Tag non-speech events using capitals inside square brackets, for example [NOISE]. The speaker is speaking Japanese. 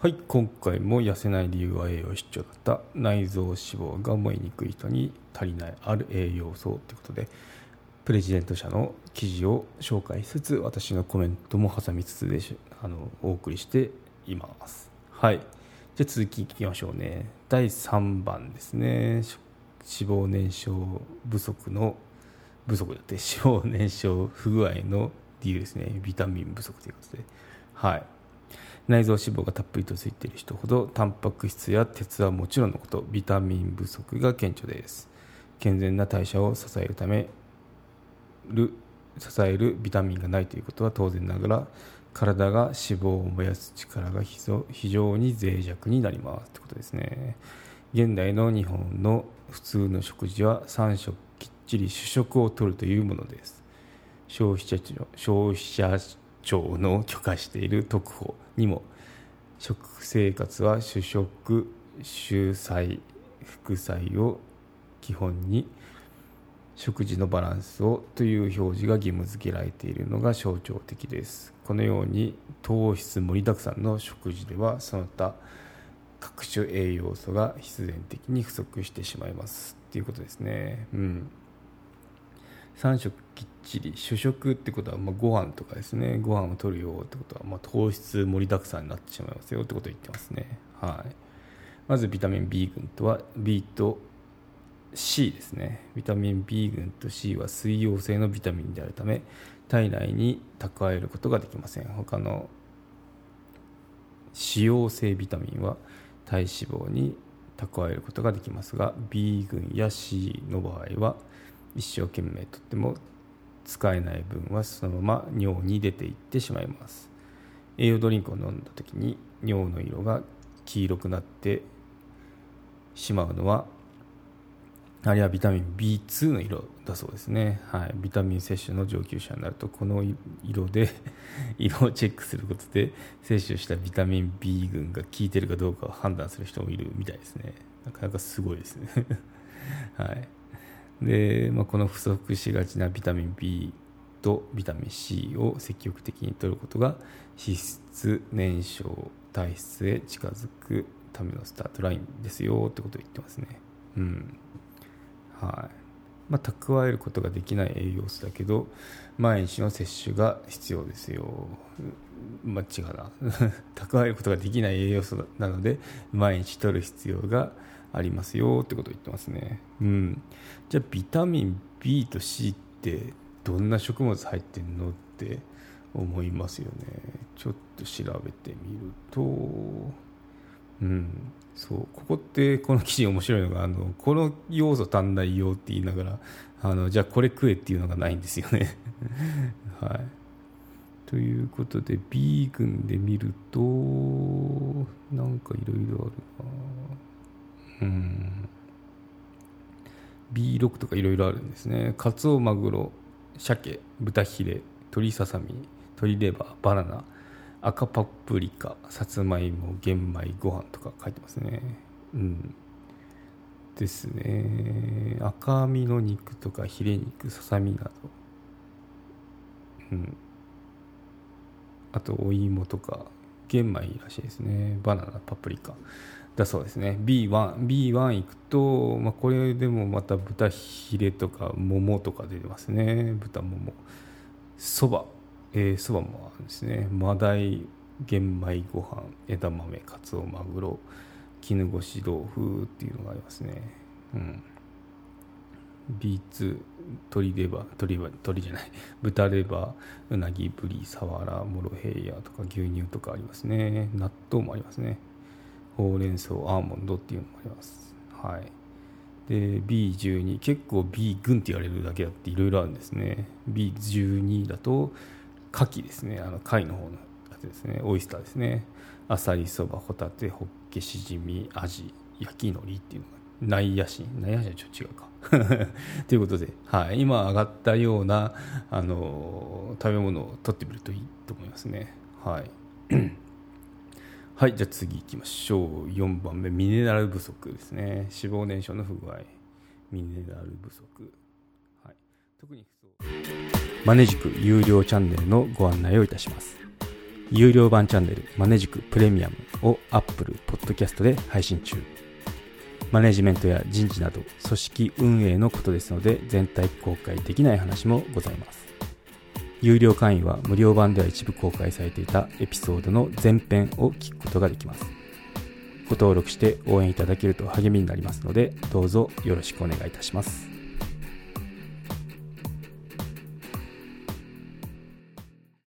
はい今回も痩せない理由は栄養失調だった内臓脂肪が燃えにくい人に足りないある栄養素ということでプレジデント社の記事を紹介しつつ私のコメントも挟みつつであのお送りしています。はい。じゃ続きいきましょうね。第3番ですね。脂肪燃焼不足の不足だって脂肪燃焼不具合の理由ですね。ビタミン不足ということで。はい。内臓脂肪がたっぷりとついている人ほどタンパク質や鉄はもちろんのことビタミン不足が顕著です。健全な代謝を支えるためる支えるビタミンがないということは当然ながら体が脂肪を燃やす力が非常に脆弱になります。ということですね。現代の日本の普通の食事は3食きっちり主食を取るというものです。消費者庁消費者庁の許可している特報にも食生活は主食主菜副菜を基本に食事のバランスをという表示が義務付けられているのが象徴的です。このように糖質盛りだくさんの食事ではその他各種栄養素が必然的に不足してしまいます。っていうことですね。うん。3食きっちり主食ってことはまあご飯とかですね。ご飯を取るよってことはまあ糖質盛りだくさんになってしまいますよってことを言ってますね。はい。まずビタミン B 群とは B と C ですね。ビタミン B 群と C は水溶性のビタミンであるため体内に蓄えることができません。他の脂溶性ビタミンは体脂肪に蓄えることができますが B 群や C の場合は一生懸命とっても使えない分はそのまま尿に出ていってしまいます。栄養ドリンクを飲んだ時に尿の色が黄色くなってしまうのはあれはビタミン B2 の色だそうですね、はい、ビタミン摂取の上級者になるとこの色で [LAUGHS] 色をチェックすることで摂取したビタミン B 群が効いてるかどうかを判断する人もいるみたいですね。なかなかすごいですね。[LAUGHS] はい。で、まあ、この不足しがちなビタミン B とビタミン C を積極的に摂ることが脂質燃焼体質へ近づくためのスタートラインですよってことを言ってますね。うん。はい。まあ、蓄えることができない栄養素だけど毎日の摂取が必要ですよ、まあ、違うな。[LAUGHS] 蓄えることができない栄養素なので毎日取る必要が必要ありますよってことを言ってますね、うん、じゃあビタミン B と C ってどんな食物入ってんのって思いますよね。ちょっと調べてみると。うん。そう。ここってこの記事面白いのがあのこの要素足んないよって言いながらあのじゃあこれ食えっていうのがないんですよね。[LAUGHS] はい。ということで B 群で見るとなんかいろいろあるな。うん。B6 とかいろいろあるんですね。カツオマグロ鮭豚ヒレ鶏ささみ鶏レバーバナナ赤パプリカさつまいも玄米ご飯とか書いてますね。うん。ですね。赤身の肉とかヒレ肉ささみなど。うん。あとお芋とか玄米らしいですね。バナナパプリカ。だそうですね。B1B1 B1 いくと、まあ、これでもまた豚ヒレとか桃とか出てますね。豚桃。そば。えー、そばもあるんですね。マダイ玄米ご飯枝豆かつおマグロ絹ごし豆腐っていうのがありますね。うん。B2 鶏レバー鶏レバー鶏じゃない。豚レバーうなぎぶりさわらモロヘイヤとか牛乳とかありますね。納豆もありますね。ほうれん草アーモンドっていうのもあります。はい。で B12 結構 B 群って言われるだけあっていろいろあるんですね。B12 だと牡蠣ですね。あの貝の方のやつですね。オイスターですね。あさりそばホタテホッけしじみ味焼き海苔っていうのが内野心内野心はちょっと違うか。[LAUGHS] ということで、はい、今上がったようなあの食べ物を取ってみるといいと思いますね。はい。はいじゃあ次行きましょう。4番目ミネラル不足ですね。脂肪燃焼の不具合。ミネラル不足、はい、特にマネジク有料チャンネルのご案内をいたします。有料版チャンネルマネジクプレミアムを Apple Podcast で配信中。マネジメントや人事など組織運営のことですので全体公開できない話もございます。有料会員は無料版では一部公開されていたエピソードの前編を聞くことができます。ご登録して応援いただけると励みになりますのでどうぞよろしくお願いいたします。